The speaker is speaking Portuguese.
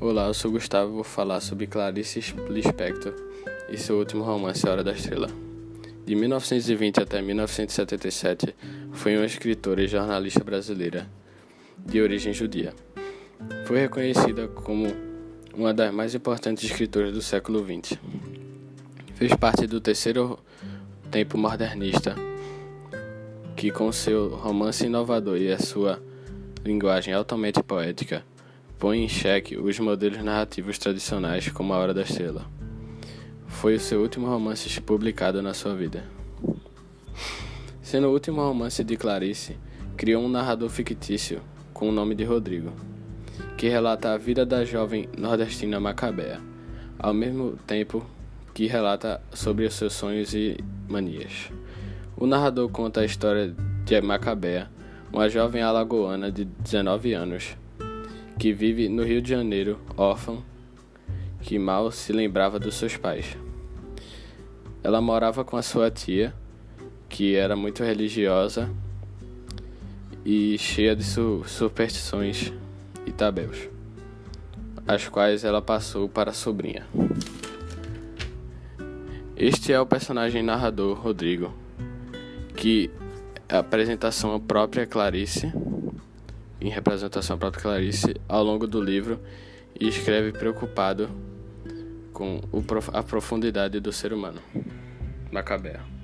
Olá, eu sou Gustavo vou falar sobre Clarice Lispector e seu último romance A Hora da Estrela. De 1920 até 1977, foi uma escritora e jornalista brasileira de origem judia. Foi reconhecida como uma das mais importantes escritoras do século XX. Fez parte do terceiro tempo modernista, que com seu romance inovador e a sua linguagem altamente poética põe em xeque os modelos narrativos tradicionais como A Hora da Estrela. Foi o seu último romance publicado na sua vida. Sendo o último romance de Clarice, criou um narrador fictício com o nome de Rodrigo, que relata a vida da jovem nordestina Macabea, ao mesmo tempo que relata sobre os seus sonhos e manias. O narrador conta a história de Macabea, uma jovem alagoana de 19 anos, que vive no Rio de Janeiro, órfã, que mal se lembrava dos seus pais. Ela morava com a sua tia, que era muito religiosa e cheia de su superstições e tabus, as quais ela passou para a sobrinha. Este é o personagem narrador Rodrigo, que é a apresentação própria Clarice em representação à própria Clarice ao longo do livro e escreve preocupado com a profundidade do ser humano. Macabea.